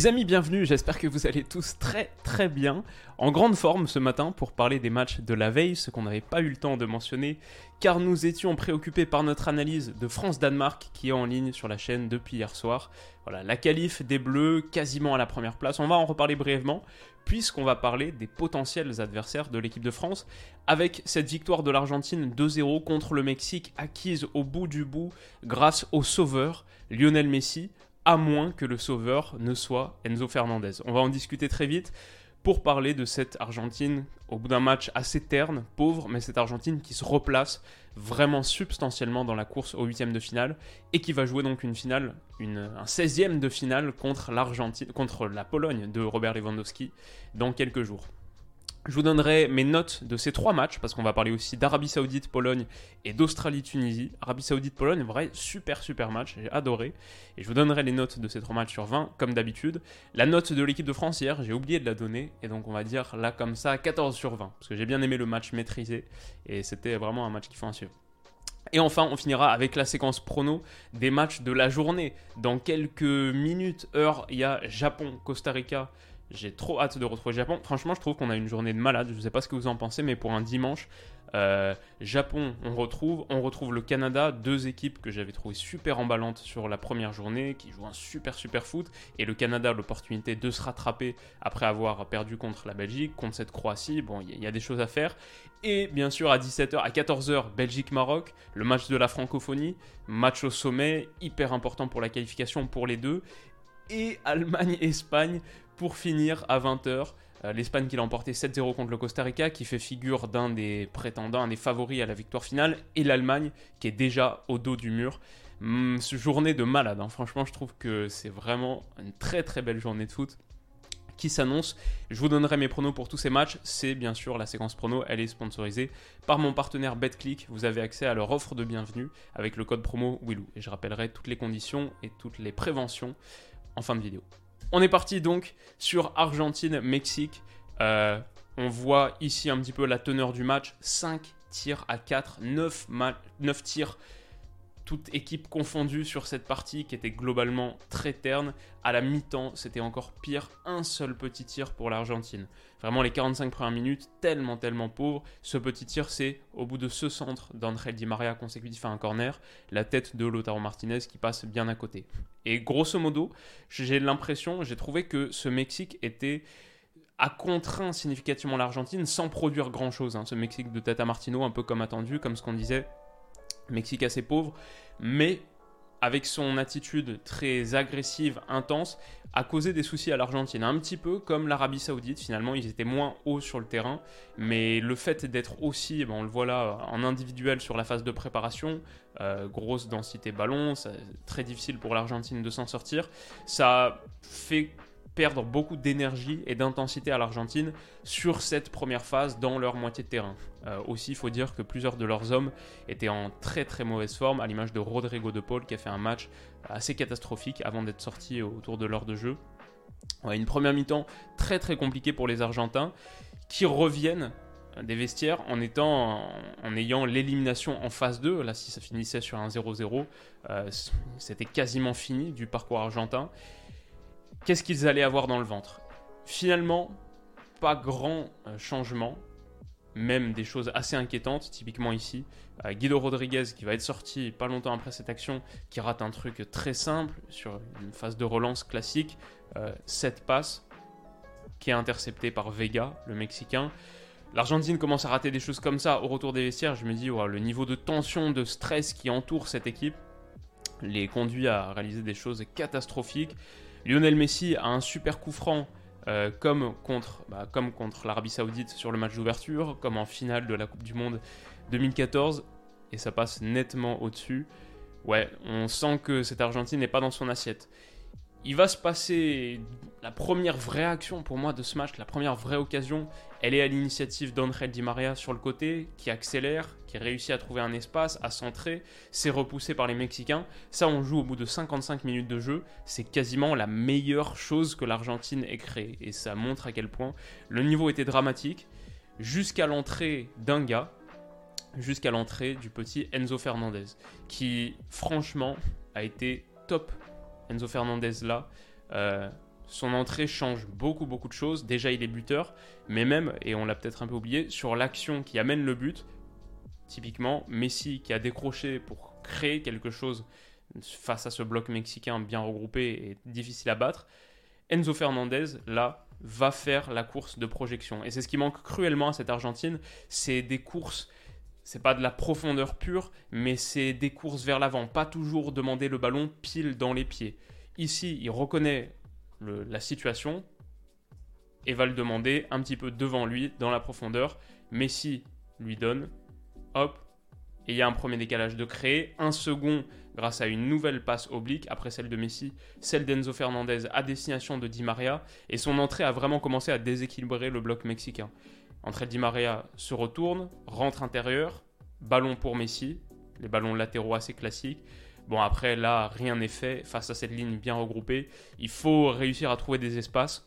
Les amis, bienvenue, j'espère que vous allez tous très très bien, en grande forme ce matin pour parler des matchs de la veille, ce qu'on n'avait pas eu le temps de mentionner, car nous étions préoccupés par notre analyse de France-Danemark qui est en ligne sur la chaîne depuis hier soir. Voilà, la qualif des Bleus quasiment à la première place, on va en reparler brièvement, puisqu'on va parler des potentiels adversaires de l'équipe de France, avec cette victoire de l'Argentine 2-0 contre le Mexique acquise au bout du bout grâce au sauveur Lionel Messi, à moins que le sauveur ne soit Enzo Fernandez. On va en discuter très vite pour parler de cette Argentine au bout d'un match assez terne, pauvre, mais cette Argentine qui se replace vraiment substantiellement dans la course au huitième de finale et qui va jouer donc une finale, un 16e de finale contre contre la Pologne de Robert Lewandowski dans quelques jours. Je vous donnerai mes notes de ces trois matchs, parce qu'on va parler aussi d'Arabie Saoudite, Pologne et d'Australie-Tunisie. Arabie Saoudite, Pologne, vrai super super match, j'ai adoré. Et je vous donnerai les notes de ces trois matchs sur 20, comme d'habitude. La note de l'équipe de France hier, j'ai oublié de la donner, et donc on va dire là comme ça 14 sur 20, parce que j'ai bien aimé le match maîtrisé, et c'était vraiment un match qu'il faut suivre. Et enfin, on finira avec la séquence prono des matchs de la journée. Dans quelques minutes, heures, il y a Japon-Costa Rica. J'ai trop hâte de retrouver le Japon. Franchement, je trouve qu'on a une journée de malade. Je ne sais pas ce que vous en pensez, mais pour un dimanche, euh, Japon, on retrouve. On retrouve le Canada, deux équipes que j'avais trouvé super emballantes sur la première journée, qui jouent un super super foot. Et le Canada l'opportunité de se rattraper après avoir perdu contre la Belgique, contre cette Croatie. Bon, il y, y, a des choses à faire. Et bien sûr, à 17h, à 14h, Belgique-Maroc, le match de la francophonie, match au sommet, hyper important pour la qualification pour les deux. Et Allemagne-Espagne pour finir à 20h. Euh, L'Espagne qui l'a emporté 7-0 contre le Costa Rica, qui fait figure d'un des prétendants, un des favoris à la victoire finale, et l'Allemagne qui est déjà au dos du mur. Hum, journée de malade, hein. franchement je trouve que c'est vraiment une très très belle journée de foot qui s'annonce. Je vous donnerai mes pronos pour tous ces matchs. C'est bien sûr la séquence prono, elle est sponsorisée par mon partenaire BetClick. Vous avez accès à leur offre de bienvenue avec le code promo Willou. Et je rappellerai toutes les conditions et toutes les préventions en fin de vidéo. On est parti donc sur Argentine-Mexique. Euh, on voit ici un petit peu la teneur du match. 5 tirs à 4, 9, 9 tirs toute équipe confondue sur cette partie qui était globalement très terne. À la mi-temps, c'était encore pire, un seul petit tir pour l'Argentine. Vraiment les 45 premières minutes, tellement tellement pauvres. Ce petit tir, c'est au bout de ce centre d'André Di Maria consécutif à un corner, la tête de Lautaro Martinez qui passe bien à côté. Et grosso modo, j'ai l'impression, j'ai trouvé que ce Mexique était a contraint significativement l'Argentine sans produire grand chose. Hein. Ce Mexique de Tata Martino, un peu comme attendu, comme ce qu'on disait Mexique assez pauvre, mais avec son attitude très agressive, intense, a causé des soucis à l'Argentine. Un petit peu comme l'Arabie Saoudite, finalement, ils étaient moins hauts sur le terrain, mais le fait d'être aussi, ben, on le voit là, en individuel sur la phase de préparation, euh, grosse densité ballon, très difficile pour l'Argentine de s'en sortir, ça fait perdre beaucoup d'énergie et d'intensité à l'Argentine sur cette première phase dans leur moitié de terrain. Euh, aussi, il faut dire que plusieurs de leurs hommes étaient en très très mauvaise forme, à l'image de Rodrigo de Paul qui a fait un match assez catastrophique avant d'être sorti autour de l'heure de jeu. Ouais, une première mi-temps très très compliquée pour les Argentins qui reviennent des vestiaires en étant en, ayant l'élimination en phase 2 là si ça finissait sur un 0-0 euh, c'était quasiment fini du parcours argentin qu'est-ce qu'ils allaient avoir dans le ventre Finalement, pas grand euh, changement, même des choses assez inquiétantes, typiquement ici. Euh, Guido Rodriguez qui va être sorti pas longtemps après cette action, qui rate un truc très simple sur une phase de relance classique, euh, 7 passes, qui est intercepté par Vega, le Mexicain. L'Argentine commence à rater des choses comme ça au retour des vestiaires. Je me dis, le niveau de tension, de stress qui entoure cette équipe les conduit à réaliser des choses catastrophiques. Lionel Messi a un super coup franc euh, comme contre, bah, comme contre l'Arabie Saoudite sur le match d'ouverture, comme en finale de la Coupe du Monde 2014, et ça passe nettement au-dessus. ouais, on sent que cette Argentine n'est pas dans son assiette. Il va se passer la première vraie action pour moi de ce match, la première vraie occasion, elle est à l'initiative d'Angel Di Maria sur le côté, qui accélère, qui réussit à trouver un espace, à centrer, c'est repoussé par les Mexicains. Ça, on joue au bout de 55 minutes de jeu, c'est quasiment la meilleure chose que l'Argentine ait créée. Et ça montre à quel point le niveau était dramatique, jusqu'à l'entrée d'un gars, jusqu'à l'entrée du petit Enzo Fernandez, qui franchement a été top. Enzo Fernandez là, euh, son entrée change beaucoup beaucoup de choses. Déjà il est buteur, mais même, et on l'a peut-être un peu oublié, sur l'action qui amène le but, typiquement Messi qui a décroché pour créer quelque chose face à ce bloc mexicain bien regroupé et difficile à battre, Enzo Fernandez là va faire la course de projection. Et c'est ce qui manque cruellement à cette Argentine, c'est des courses c'est pas de la profondeur pure, mais c'est des courses vers l'avant, pas toujours demander le ballon pile dans les pieds. Ici, il reconnaît la situation et va le demander un petit peu devant lui, dans la profondeur. Messi lui donne, hop, et il y a un premier décalage de créer, un second grâce à une nouvelle passe oblique, après celle de Messi, celle d'Enzo Fernandez à destination de Di Maria, et son entrée a vraiment commencé à déséquilibrer le bloc mexicain. Entre Di Maria se retourne, rentre intérieur, ballon pour Messi, les ballons latéraux assez classiques. Bon, après, là, rien n'est fait face à cette ligne bien regroupée. Il faut réussir à trouver des espaces.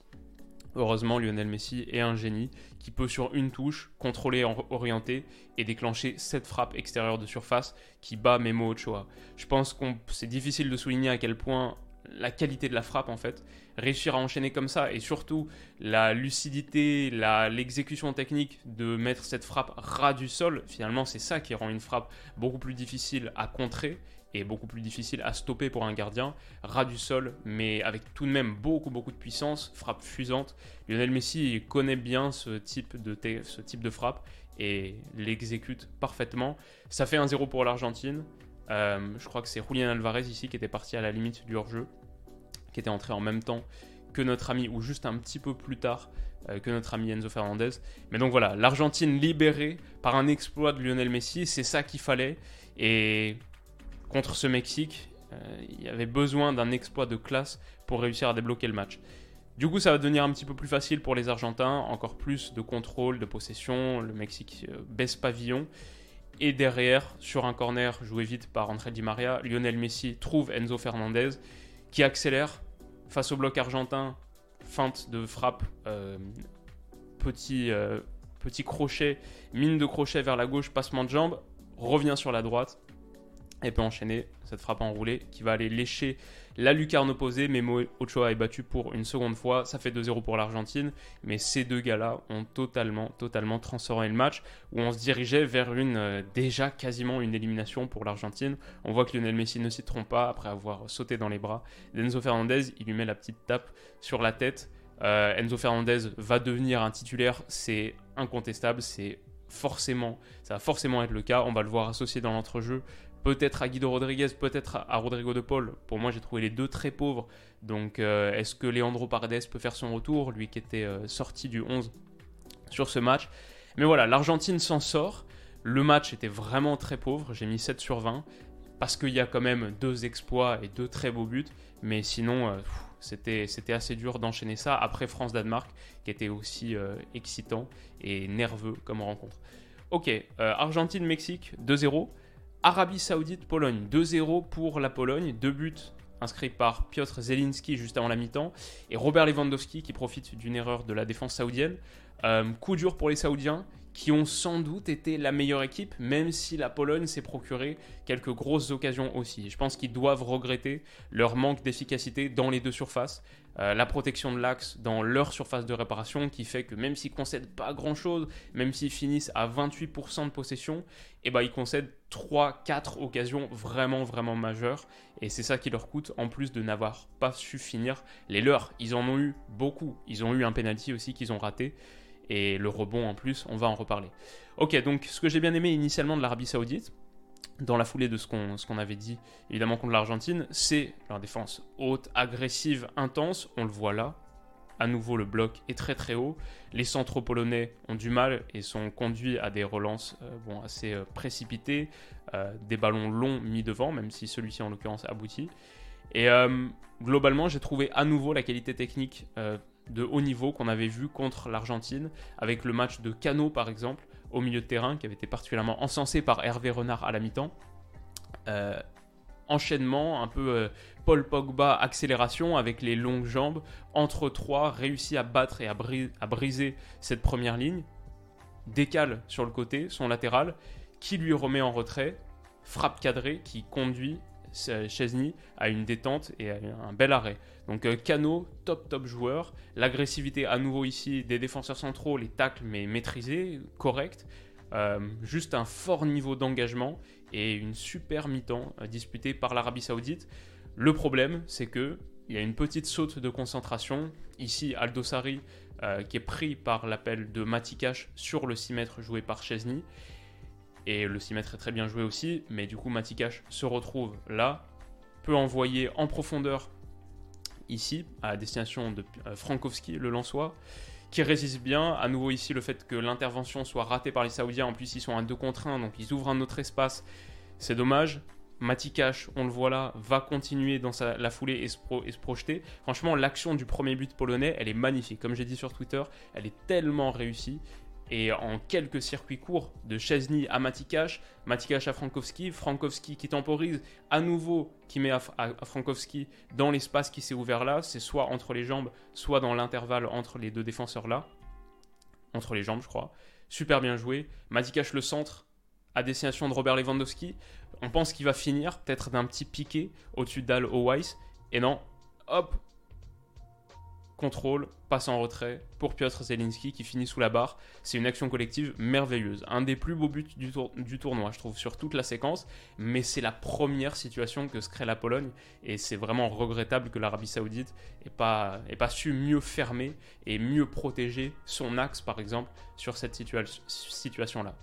Heureusement, Lionel Messi est un génie qui peut sur une touche contrôler, orienter et déclencher cette frappe extérieure de surface qui bat Memo Ochoa. Je pense que c'est difficile de souligner à quel point la qualité de la frappe en fait, réussir à enchaîner comme ça et surtout la lucidité, l'exécution technique de mettre cette frappe ras du sol, finalement c'est ça qui rend une frappe beaucoup plus difficile à contrer et beaucoup plus difficile à stopper pour un gardien, ras du sol mais avec tout de même beaucoup beaucoup de puissance, frappe fusante. Lionel Messi connaît bien ce type de, ce type de frappe et l'exécute parfaitement. Ça fait un 0 pour l'Argentine. Euh, je crois que c'est Julian Alvarez ici qui était parti à la limite du hors-jeu, qui était entré en même temps que notre ami, ou juste un petit peu plus tard euh, que notre ami Enzo Fernandez. Mais donc voilà, l'Argentine libérée par un exploit de Lionel Messi, c'est ça qu'il fallait. Et contre ce Mexique, euh, il y avait besoin d'un exploit de classe pour réussir à débloquer le match. Du coup, ça va devenir un petit peu plus facile pour les Argentins, encore plus de contrôle, de possession. Le Mexique baisse pavillon. Et derrière, sur un corner joué vite par André Di Maria, Lionel Messi trouve Enzo Fernandez qui accélère face au bloc argentin, feinte de frappe, euh, petit, euh, petit crochet, mine de crochet vers la gauche, passement de jambe, revient sur la droite et peut enchaîner cette frappe enroulée qui va aller lécher la lucarne opposée. Memo Ochoa est battu pour une seconde fois. Ça fait 2-0 pour l'Argentine. Mais ces deux gars-là ont totalement, totalement transformé le match où on se dirigeait vers une euh, déjà quasiment une élimination pour l'Argentine. On voit que Lionel Messi ne s'y trompe pas après avoir sauté dans les bras d'Enzo Fernandez. Il lui met la petite tape sur la tête. Euh, Enzo Fernandez va devenir un titulaire. C'est incontestable. C'est forcément, ça va forcément être le cas. On va le voir associé dans l'entrejeu peut-être à Guido Rodriguez, peut-être à Rodrigo de Paul. Pour moi, j'ai trouvé les deux très pauvres. Donc, euh, est-ce que Leandro Paredes peut faire son retour, lui qui était euh, sorti du 11 sur ce match? Mais voilà, l'Argentine s'en sort. Le match était vraiment très pauvre. J'ai mis 7 sur 20 parce qu'il y a quand même deux exploits et deux très beaux buts. Mais sinon, euh, c'était, c'était assez dur d'enchaîner ça après France-Danemark, qui était aussi excitant et nerveux comme rencontre. Ok, Argentine-Mexique 2-0. Arabie Saoudite-Pologne, 2-0 pour la Pologne, deux buts inscrits par Piotr Zelinski juste avant la mi-temps. Et Robert Lewandowski qui profite d'une erreur de la défense saoudienne. Euh, coup dur pour les Saoudiens qui ont sans doute été la meilleure équipe, même si la Pologne s'est procuré quelques grosses occasions aussi. Je pense qu'ils doivent regretter leur manque d'efficacité dans les deux surfaces. Euh, la protection de l'axe dans leur surface de réparation qui fait que même s'ils concèdent pas grand chose, même s'ils finissent à 28% de possession, eh ben, ils concèdent 3-4 occasions vraiment vraiment majeures et c'est ça qui leur coûte en plus de n'avoir pas su finir les leurs. Ils en ont eu beaucoup, ils ont eu un penalty aussi qu'ils ont raté et le rebond en plus, on va en reparler. Ok, donc ce que j'ai bien aimé initialement de l'Arabie Saoudite, dans la foulée de ce qu'on avait dit évidemment contre l'Argentine, c'est leur défense haute, agressive, intense, on le voit là. à nouveau le bloc est très très haut. Les centraux polonais ont du mal et sont conduits à des relances euh, assez euh, précipitées, euh, des ballons longs mis devant, même si celui-ci en l'occurrence aboutit. Et globalement, j'ai trouvé à nouveau la qualité technique de haut niveau qu'on avait vu contre l'Argentine, avec le match de Cano par exemple, au milieu de terrain, qui avait été particulièrement encensé par Hervé Renard à la mi-temps enchaînement, un peu euh, Paul Pogba accélération avec les longues jambes. Entre trois, réussit à battre et à, briser cette première ligne. Décale sur le côté, son latéral, qui lui remet en retrait. Frappe cadrée qui conduit Chesney à une détente et un bel arrêt. Donc euh, Cano, top top joueur. L'agressivité à nouveau ici des défenseurs centraux, les tacles mais maîtrisés, correct. Euh, juste un fort niveau d'engagement et une super mi-temps euh, disputée par l'Arabie Saoudite. Le problème, c'est que il y a une petite saute de concentration. Ici, Aldosari, euh, qui est pris par l'appel de Matikash sur le 6 mètres joué par Chesney. Et le 6 mètres est très bien joué aussi, mais du coup, Matikash se retrouve là, peut envoyer en profondeur ici, à destination de Frankowski, le Lançois qui résiste bien. À nouveau ici, le fait que l'intervention soit ratée par les Saoudiens, en plus ils sont à 2 contre 1, donc ils ouvrent un autre espace, c'est dommage. Matikash, on le voit là, va continuer dans la foulée et se projeter. Franchement, l'action du premier but polonais, elle est magnifique. Comme j'ai dit sur Twitter, elle est tellement réussie. Et en quelques circuits courts, de Chesney à Matikash, Matikash à Frankowski, Frankowski qui temporise, à nouveau qui met à, Frankowski dans l'espace qui s'est ouvert là, c'est soit entre les jambes, soit dans l'intervalle entre les deux défenseurs là, entre les jambes je crois. Super bien joué. Matikash le centre à destination de Robert Lewandowski. On pense qu'il va finir peut-être d'un petit piqué au-dessus d'Al Owais. Et non, hop, contrôle, passe en retrait pour Piotr Zelinski qui finit sous la barre. C'est une action collective merveilleuse. Un des plus beaux buts du, tournoi, je trouve, sur toute la séquence. Mais c'est la première situation que se crée la Pologne. Et c'est vraiment regrettable que l'Arabie Saoudite n'ait pas, pas su mieux fermer et mieux protéger son axe, par exemple, sur cette situation-là.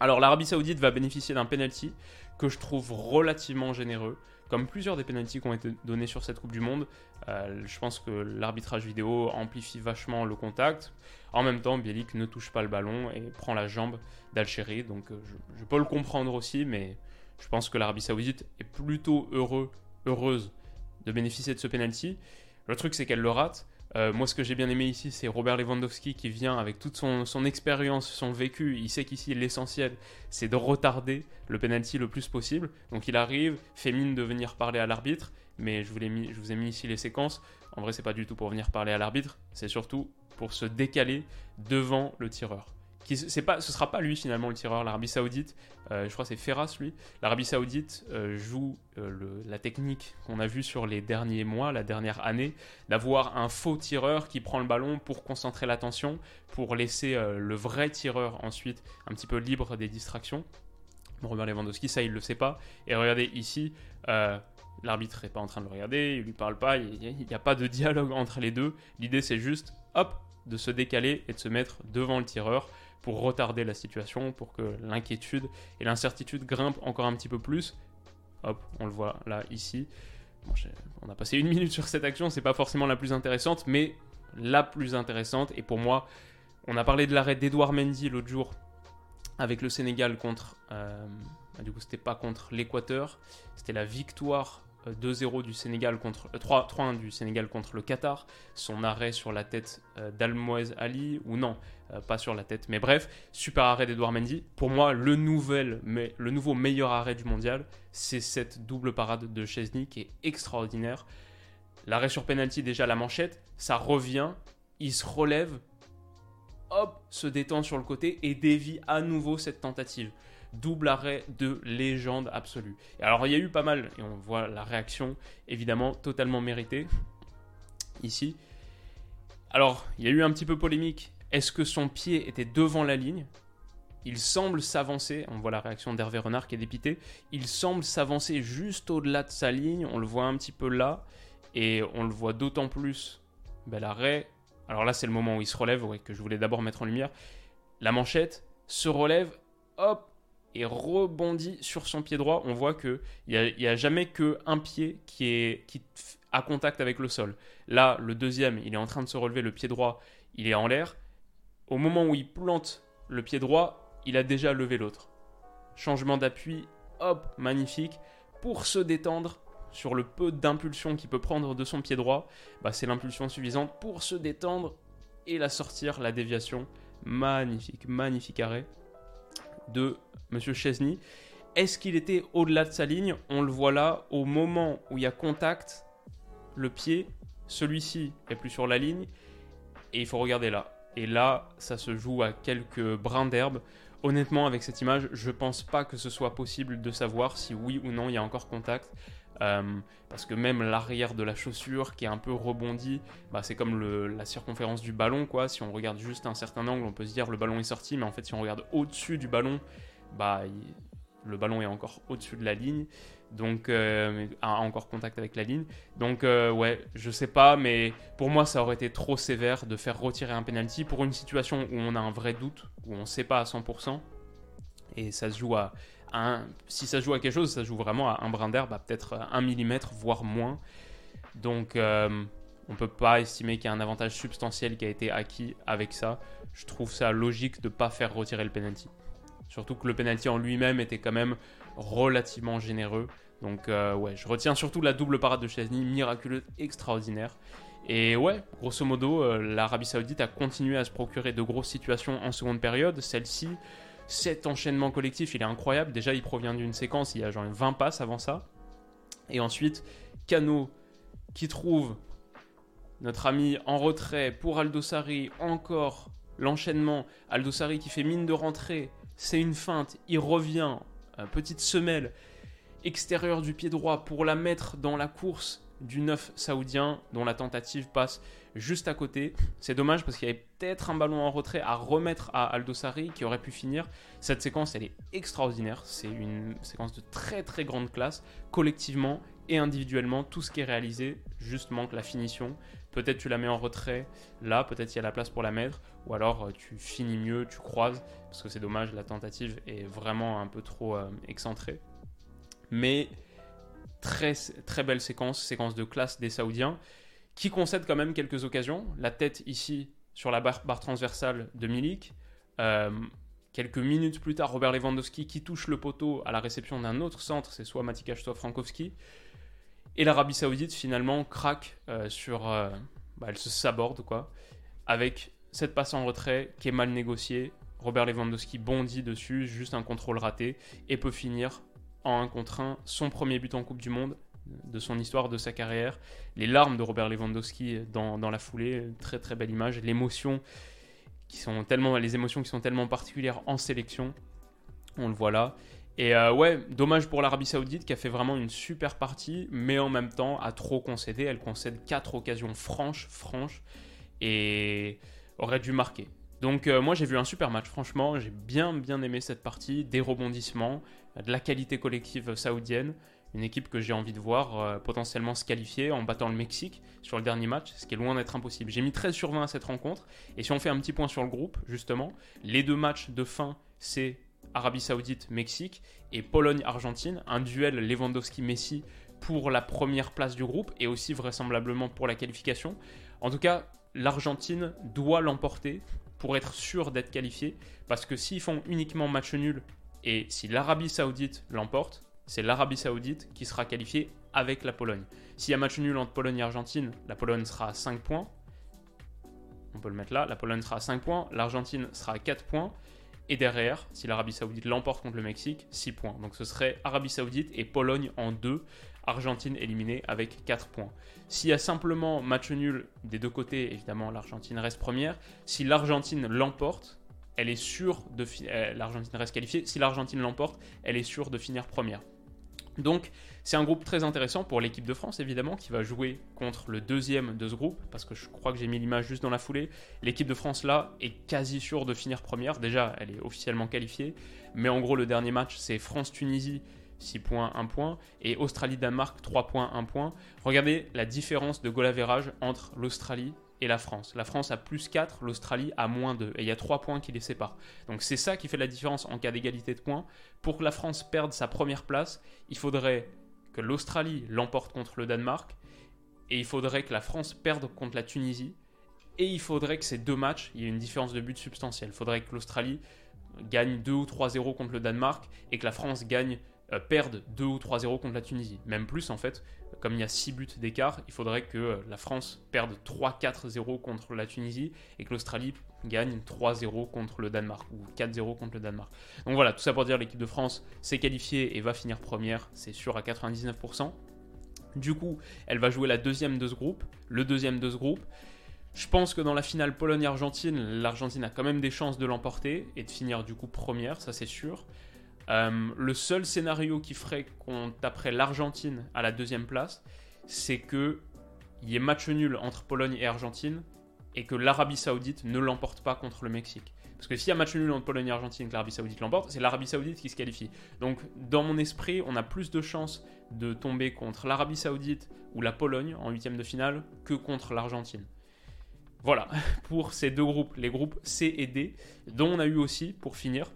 Alors l'Arabie Saoudite va bénéficier d'un penalty que je trouve relativement généreux comme plusieurs des pénalties qui ont été donnés sur cette Coupe du Monde, euh, je pense que l'arbitrage vidéo amplifie vachement le contact. En même temps, Bielik ne touche pas le ballon et prend la jambe d'Alchéry. Donc euh, je, peux le comprendre aussi, mais je pense que l'Arabie Saoudite est plutôt heureux, heureuse de bénéficier de ce penalty. Le truc, c'est qu'elle le rate. Euh, moi, ce que j'ai bien aimé ici, c'est Robert Lewandowski qui vient avec toute son, expérience, son vécu. Il sait qu'ici, l'essentiel, c'est de retarder le penalty le plus possible. Donc, il arrive, fait mine de venir parler à l'arbitre. Mais je vous, je vous ai mis ici les séquences. En vrai, c'est pas du tout pour venir parler à l'arbitre. C'est surtout pour se décaler devant le tireur qui c'est ce sera pas lui finalement le tireur. L'Arabie Saoudite, euh, je crois c'est Ferras lui. L'Arabie Saoudite euh, joue euh, la technique qu'on a vue sur les derniers mois, la dernière année, d'avoir un faux tireur qui prend le ballon pour concentrer l'attention, pour laisser le vrai tireur ensuite un petit peu libre des distractions. Robert Lewandowski, ça il le sait pas. Et regardez ici, l'arbitre est pas en train de le regarder, il lui parle pas, il n'y a, a pas de dialogue entre les deux. L'idée c'est juste, hop, de se décaler et de se mettre devant le tireur pour retarder la situation, pour que l'inquiétude et l'incertitude grimpent encore un petit peu plus. Hop, on le voit là, ici. on a passé une minute sur cette action, c'est pas forcément la plus intéressante, mais la plus intéressante. Et pour moi, on a parlé de l'arrêt d'Edouard Mendy l'autre jour avec le Sénégal contre. Euh, du coup, c'était pas contre l'Équateur, c'était la victoire 2-0 euh, du Sénégal contre 3-1 euh, du Sénégal contre le Qatar, son arrêt sur la tête euh, d'Almoez Ali ou non, pas sur la tête, mais bref, super arrêt d'Edouard Mendy. Pour moi, le nouvel mais le nouveau meilleur arrêt du mondial, c'est cette double parade de Chesney qui est extraordinaire. L'arrêt sur penalty déjà la manchette, ça revient, il se relève, hop, se détend sur le côté et dévie à nouveau cette tentative double arrêt de légende absolue. alors il y a eu pas mal, et on voit la réaction évidemment totalement méritée ici. Alors il y a eu un petit peu polémique. Est-ce que son pied était devant la ligne? Il semble s'avancer, on voit la réaction d'Hervé Renard qui est dépité, il semble s'avancer juste au-delà de sa ligne, on le voit un petit peu là, et on le voit d'autant plus, bel arrêt, alors là c'est le moment où il se relève, que je voulais d'abord mettre en lumière, la manchette se relève, hop, et rebondit sur son pied droit, on voit qu'il n'y a, a jamais qu'un pied qui est qui à contact avec le sol. Là, le deuxième, il est en train de se relever, le pied droit, il est en l'air. Au moment où il plante le pied droit, il a déjà levé l'autre. Changement d'appui, hop, magnifique. Pour se détendre, sur le peu d'impulsion qu'il peut prendre de son pied droit, bah, c'est l'impulsion suffisante pour se détendre et la sortir, la déviation. Magnifique, magnifique arrêt de Monsieur Chesney. Est-ce qu'il était au-delà de sa ligne? On le voit là, au moment où il y a contact, le pied, celui-ci est plus sur la ligne, et il faut regarder là. Et là, ça se joue à quelques brins d'herbe. Honnêtement, avec cette image, je pense pas que ce soit possible de savoir si oui ou non il y a encore contact. Euh, parce que même l'arrière de la chaussure qui est un peu rebondi, bah, c'est comme la circonférence du ballon. quoi. Si on regarde juste un certain angle, on peut se dire le ballon est sorti, mais en fait si on regarde au-dessus du ballon, bah, le ballon est encore au-dessus de la ligne, donc euh, a encore contact avec la ligne. Donc euh, ouais, je sais pas, mais pour moi ça aurait été trop sévère de faire retirer un penalty pour une situation où on a un vrai doute, où on ne sait pas à 100%, et ça se joue à si ça joue à quelque chose, ça joue vraiment à un brin d'herbe, peut-être un millimètre, voire moins. Donc euh, on peut pas estimer qu'il y a un avantage substantiel qui a été acquis avec ça. Je trouve ça logique de ne pas faire retirer le penalty. Surtout que le penalty en lui-même était quand même relativement généreux. Donc euh, ouais, je retiens surtout la double parade de Chesney, miraculeuse, extraordinaire. Et ouais, grosso modo, euh, l'Arabie Saoudite a continué à se procurer de grosses situations en seconde période. Celle-ci, cet enchaînement collectif, il est incroyable. Déjà, il provient d'une séquence, il y a genre 20 passes avant ça. Et ensuite, Cano qui trouve notre ami en retrait pour Aldosari, encore l'enchaînement. Aldosari qui fait mine de rentrer, c'est une feinte, il revient, petite semelle extérieure du pied droit pour la mettre dans la course du 9 saoudien dont la tentative passe juste à côté. C'est dommage parce qu'il y avait peut-être un ballon en retrait à remettre à Aldosari qui aurait pu finir. Cette séquence, elle est extraordinaire. C'est une séquence de très très grande classe, collectivement et individuellement. Tout ce qui est réalisé, juste manque la finition. Peut-être tu la mets en retrait là, peut-être il y a la place pour la mettre, ou alors euh, tu finis mieux, tu croises, parce que c'est dommage, la tentative est vraiment un peu trop euh, excentrée. Mais très, belle séquence, séquence de classe des Saoudiens, qui concède quand même quelques occasions. La tête ici sur la barre, transversale de Milik. Euh, quelques minutes plus tard, Robert Lewandowski qui touche le poteau à la réception d'un autre centre, c'est soit Matikash, soit Frankowski. Et l'Arabie Saoudite finalement craque sur. Bah, elle se saborde quoi. Avec cette passe en retrait qui est mal négociée. Robert Lewandowski bondit dessus, juste un contrôle raté. Et peut finir en 1 contre 1 son premier but en Coupe du Monde de son histoire, de sa carrière. Les larmes de Robert Lewandowski dans, la foulée, très très belle image. L'émotion qui sont tellement, les émotions qui sont tellement particulières en sélection, on le voit là. Et euh, ouais, dommage pour l'Arabie Saoudite qui a fait vraiment une super partie, mais en même temps a trop concédé. Elle concède quatre occasions franches, franches, et aurait dû marquer. Donc euh, moi j'ai vu un super match, franchement, j'ai bien bien aimé cette partie, des rebondissements, de la qualité collective saoudienne, une équipe que j'ai envie de voir euh, potentiellement se qualifier en battant le Mexique sur le dernier match, ce qui est loin d'être impossible. J'ai mis 13 sur 20 à cette rencontre, et si on fait un petit point sur le groupe, justement, les deux matchs de fin, c'est Arabie Saoudite-Mexique et Pologne-Argentine, un duel Lewandowski-Messi pour la première place du groupe et aussi vraisemblablement pour la qualification. En tout cas, l'Argentine doit l'emporter pour être sûr d'être qualifié parce que s'ils font uniquement match nul et si l'Arabie Saoudite l'emporte, c'est l'Arabie Saoudite qui sera qualifiée avec la Pologne. S'il y a match nul entre Pologne et Argentine, la Pologne sera à 5 points. On peut le mettre là, la Pologne sera à 5 points, l'Argentine sera à 4 points. Et derrière, si l'Arabie Saoudite l'emporte contre le Mexique, 6 points. Donc ce serait Arabie Saoudite et Pologne en 2. Argentine éliminée avec 4 points. S'il y a simplement match nul des deux côtés, évidemment l'Argentine reste première. Si l'Argentine l'emporte, elle est sûre de euh, l'Argentine reste qualifiée. Si l'Argentine l'emporte, elle est sûre de finir première. Donc c'est un groupe très intéressant pour l'équipe de France évidemment qui va jouer contre le deuxième de ce groupe parce que je crois que j'ai mis l'image juste dans la foulée. L'équipe de France là est quasi sûre de finir première. Déjà elle est officiellement qualifiée mais en gros le dernier match c'est France-Tunisie 6 points 1 point et Australie-Danemark 3 points 1 point. Regardez la différence de goal entre l'Australie et la France. La France a plus 4, l'Australie a moins 2. Et il y a 3 points qui les séparent. Donc c'est ça qui fait la différence en cas d'égalité de points. Pour que la France perde sa première place, il faudrait que l'Australie l'emporte contre le Danemark et il faudrait que la France perde contre la Tunisie. Et il faudrait que ces deux matchs, il y ait une différence de but substantielle. Il faudrait que l'Australie gagne 2 ou 3-0 contre le Danemark et que la France gagne, euh, perde 2 ou 3-0 contre la Tunisie. Même plus en fait, comme il y a 6 buts d'écart, il faudrait que euh, la France perde 3-4-0 contre la Tunisie et que l'Australie gagne 3-0 contre le Danemark ou 4-0 contre le Danemark. Donc voilà, tout ça pour dire l'équipe de France s'est qualifiée et va finir première, c'est sûr à 99%. Du coup, elle va jouer la deuxième de ce groupe, le deuxième de ce groupe. Je pense que dans la finale Pologne-Argentine, l'Argentine a quand même des chances de l'emporter et de finir du coup première, ça c'est sûr. Euh, le seul scénario qui ferait qu'on taperait l'Argentine à la deuxième place, c'est que il y ait match nul entre Pologne et Argentine et que l'Arabie Saoudite ne l'emporte pas contre le Mexique. Parce que s'il y a match nul entre Pologne et Argentine et que l'Arabie Saoudite l'emporte, c'est l'Arabie Saoudite qui se qualifie. Donc dans mon esprit, on a plus de chances de tomber contre l'Arabie Saoudite ou la Pologne en huitième de finale que contre l'Argentine. Voilà, pour ces deux groupes, les groupes C et D, dont on a eu aussi, pour finir,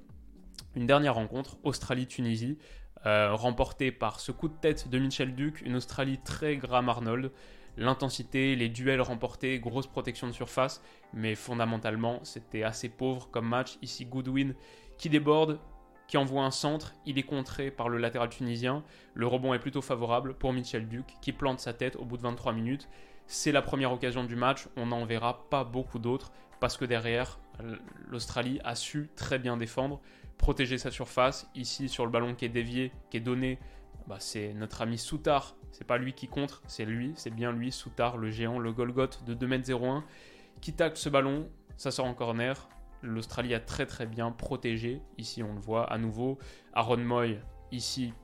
une dernière rencontre, Australie-Tunisie, euh, remportée par ce coup de tête de Michel Duc, une Australie très Graham Arnold. L'intensité, les duels remportés, grosse protection de surface, mais fondamentalement, c'était assez pauvre comme match. Ici, Goodwin qui déborde, qui envoie un centre, il est contré par le latéral tunisien. Le rebond est plutôt favorable pour Michel Duc, qui plante sa tête au bout de 23 minutes. C'est la première occasion du match, on n'en verra pas beaucoup d'autres, parce que derrière, l'Australie a su très bien défendre, protéger sa surface. Ici, sur le ballon qui est dévié, qui est donné, bah, c'est notre ami Soutard. C'est pas lui qui contre, c'est lui, c'est bien lui, Soutard, le géant, le Golgoth de 2m01, qui tacle ce ballon. Ça sort en corner. L'Australie a très très bien protégé. Ici, on le voit à nouveau. Aaron Moy, ici,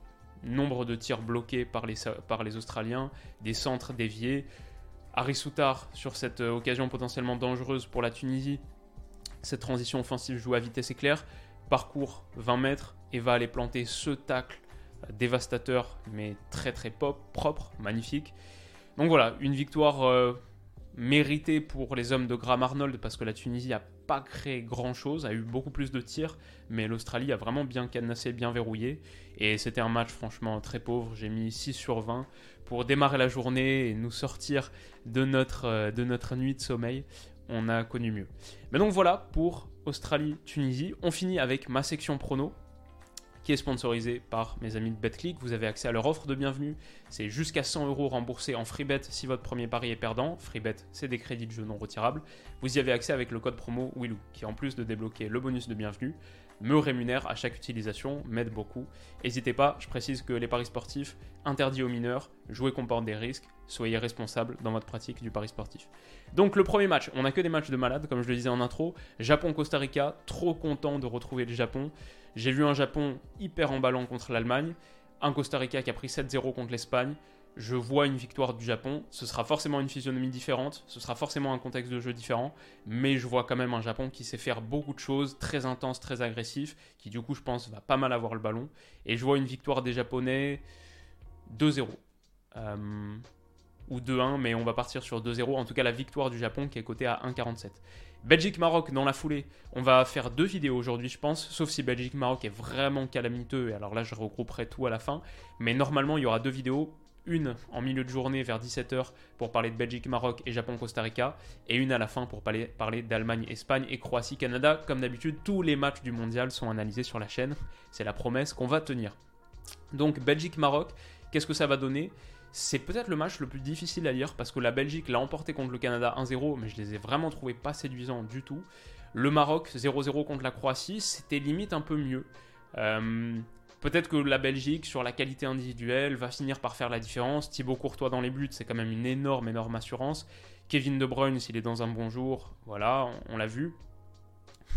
nombre de tirs bloqués par les, par les Australiens, des centres déviés. Harry Soutard sur cette euh, occasion potentiellement dangereuse pour la Tunisie. Cette transition offensive joue à vitesse éclair, parcourt 20 mètres et va aller planter ce tacle dévastateur mais très très pop, propre, magnifique. Donc voilà, une victoire euh, méritée pour les hommes de Graham Arnold parce que la Tunisie n'a pas créé grand chose, a eu beaucoup plus de tirs, mais l'Australie a vraiment bien cadenassé, bien verrouillé. Et c'était un match franchement très pauvre, j'ai mis 6 sur 20 pour démarrer la journée et nous sortir de notre, euh, de notre nuit de sommeil. On a connu mieux. Mais donc voilà pour Australie-Tunisie. On finit avec ma section prono qui est sponsorisée par mes amis de BetClick. Vous avez accès à leur offre de bienvenue. C'est jusqu'à 100 euros remboursés en free bet si votre premier pari est perdant. Free bet, c'est des crédits de jeu non retirables. Vous y avez accès avec le code promo Willou, qui en plus de débloquer le bonus de bienvenue, me rémunère à chaque utilisation, m'aide beaucoup. N'hésitez pas, je précise que les paris sportifs, interdits aux mineurs, jouer comporte des risques, soyez responsable dans votre pratique du pari sportif. Donc le premier match, on n'a que des matchs de malades, comme je le disais en intro. Japon-Costa Rica, trop content de retrouver le Japon. J'ai vu un Japon hyper emballant contre l'Allemagne, un Costa Rica qui a pris 7-0 contre l'Espagne je vois une victoire du Japon. Ce sera forcément une physionomie différente, ce sera forcément un contexte de jeu différent, mais je vois quand même un Japon qui sait faire beaucoup de choses, très intense, très agressif, qui du coup je pense va pas mal avoir le ballon. Et je vois une victoire des Japonais 2-0. Euh, ou 2-1, mais on va partir sur 2-0. En tout cas, la victoire du Japon qui est cotée à 1,47. Belgique-Maroc dans la foulée. On va faire deux vidéos aujourd'hui, je pense, sauf si Belgique-Maroc est vraiment calamiteux. Et alors là, je regrouperai tout à la fin. Mais normalement, il y aura deux vidéos une en milieu de journée vers 17h pour parler de Belgique, Maroc et Japon-Costa Rica, et une à la fin pour parler, parler d'Allemagne, Espagne et Croatie-Canada. Comme d'habitude, tous les matchs du mondial sont analysés sur la chaîne. C'est la promesse qu'on va tenir. Donc Belgique-Maroc, qu'est-ce que ça va donner? C'est peut-être le match le plus difficile à lire parce que la Belgique l'a emporté contre le Canada 1-0, mais je les ai vraiment trouvés pas séduisants du tout. Le Maroc 0-0 contre la Croatie, c'était limite un peu mieux. Euh, Peut-être que la Belgique, sur la qualité individuelle, va finir par faire la différence. Thibaut Courtois dans les buts, c'est quand même une énorme, énorme assurance. Kevin De Bruyne, s'il est dans un bon jour, voilà, on, l'a vu.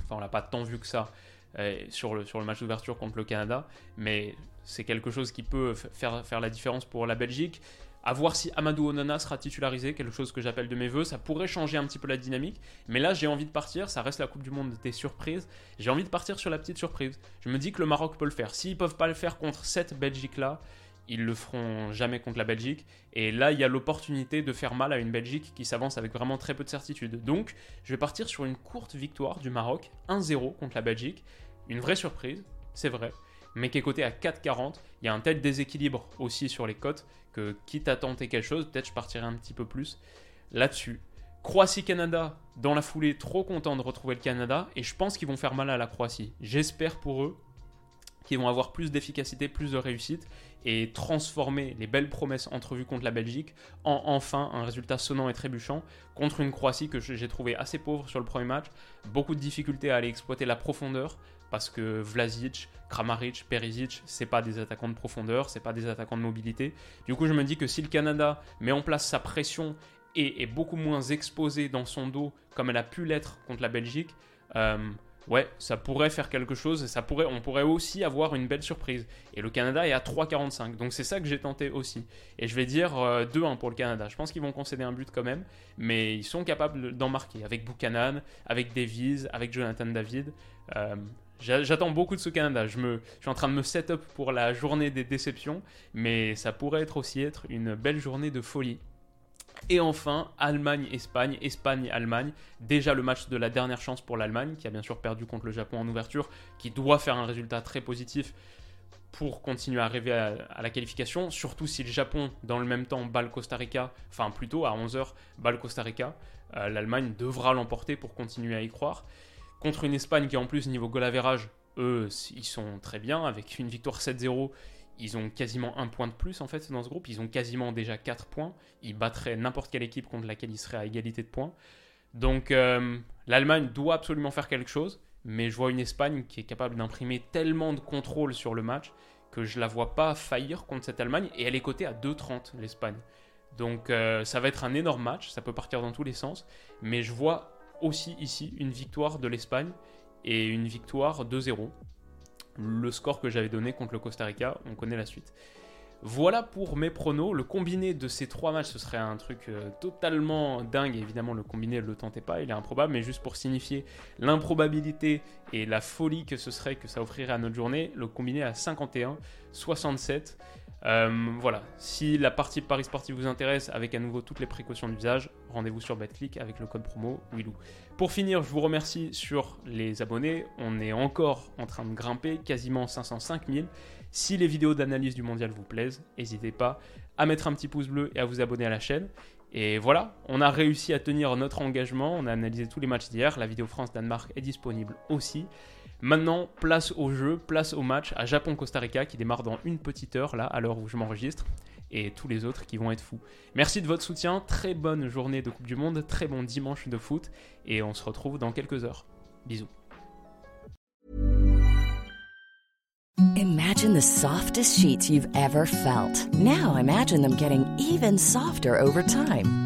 Enfin, on l'a pas tant vu que ça euh, sur, le, match d'ouverture contre le Canada, mais c'est quelque chose qui peut faire la différence pour la Belgique. À voir si Amadou Onana sera titularisé, quelque chose que j'appelle de mes voeux. Ça pourrait changer un petit peu la dynamique. Mais là, j'ai envie de partir. Ça reste la Coupe du Monde des surprises. J'ai envie de partir sur la petite surprise. Je me dis que le Maroc peut le faire. S'ils peuvent pas le faire contre cette Belgique-là, ils le feront jamais contre la Belgique. Et là, il y a l'opportunité de faire mal à une Belgique qui s'avance avec vraiment très peu de certitude. Donc, je vais partir sur une courte victoire du Maroc, 1-0 contre la Belgique. Une vraie surprise, c'est vrai mais qui est coté à 4,40. Il y a un tel déséquilibre aussi sur les cotes que quitte à tenter quelque chose, peut-être je partirai un petit peu plus là-dessus. Croatie-Canada, dans la foulée, trop content de retrouver le Canada, et je pense qu'ils vont faire mal à la Croatie. J'espère pour eux qu'ils vont avoir plus d'efficacité, plus de réussite, et transformer les belles promesses entrevues contre la Belgique en enfin un résultat sonnant et trébuchant contre une Croatie que j'ai trouvé assez pauvre sur le premier match. Beaucoup de difficultés à aller exploiter la profondeur, parce que Vlasic, Kramaric, Perisic, c'est pas des attaquants de profondeur, c'est pas des attaquants de mobilité. Du coup, je me dis que si le Canada met en place sa pression et est beaucoup moins exposé dans son dos comme elle a pu l'être contre la Belgique, euh, ouais, ça pourrait faire quelque chose. ça pourrait, on pourrait aussi avoir une belle surprise. Et le Canada est à 3,45. Donc c'est ça que j'ai tenté aussi. Et je vais dire 2-1 euh, pour le Canada. Je pense qu'ils vont concéder un but quand même. Mais ils sont capables d'en marquer. Avec Buchanan, avec Davies, avec Jonathan David. Euh, j'attends beaucoup de ce Canada. Je, me, suis en train de me set up pour la journée des déceptions. Mais ça pourrait être aussi être une belle journée de folie. Et enfin, Allemagne-Espagne, Espagne-Allemagne. Déjà le match de la dernière chance pour l'Allemagne, qui a bien sûr perdu contre le Japon en ouverture, qui doit faire un résultat très positif pour continuer à rêver à, la qualification, surtout si le Japon, dans le même temps, bat le Costa Rica, enfin plutôt à 11h, bat le Costa Rica, euh, l'Allemagne devra l'emporter pour continuer à y croire. Contre une Espagne qui en plus, niveau goal eux, ils sont très bien, avec une victoire 7-0, ils ont quasiment un point de plus en fait dans ce groupe. Ils ont quasiment déjà 4 points. Ils battraient n'importe quelle équipe contre laquelle ils seraient à égalité de points. Donc euh, l'Allemagne doit absolument faire quelque chose. Mais je vois une Espagne qui est capable d'imprimer tellement de contrôle sur le match que je la vois pas faillir contre cette Allemagne. Et elle est cotée à 2,30 l'Espagne. Donc euh, ça va être un énorme match. Ça peut partir dans tous les sens. Mais je vois aussi ici une victoire de l'Espagne et une victoire 2-0 le score que j'avais donné contre le Costa Rica. On connaît la suite. Voilà pour mes pronos. Le combiné de ces trois matchs, ce serait un truc euh, totalement dingue. Évidemment, le combiné, ne le tentez pas, il est improbable, mais juste pour signifier l'improbabilité et la folie que ce serait que ça offrirait à notre journée, le combiné à 51, 67. Euh, voilà, si la partie Paris Sportif vous intéresse, avec à nouveau toutes les précautions d'usage, rendez-vous sur BetClick avec le code promo Willou. Pour finir, je vous remercie sur les abonnés. On est encore en train de grimper, quasiment 505 000. Si les vidéos d'analyse du mondial vous plaisent, n'hésitez pas à mettre un petit pouce bleu et à vous abonner à la chaîne. Et voilà, on a réussi à tenir notre engagement. On a analysé tous les matchs d'hier. La vidéo France-Danemark est disponible aussi. Maintenant, place au jeu, place au match à Japon-Costa Rica qui démarre dans une petite heure, là, à l'heure où je m'enregistre, et tous les autres qui vont être fous. Merci de votre soutien, très bonne journée de Coupe du Monde, très bon dimanche de foot, et on se retrouve dans quelques heures. Bisous. Imagine the softest sheets you've ever felt. Now imagine them getting even softer over time.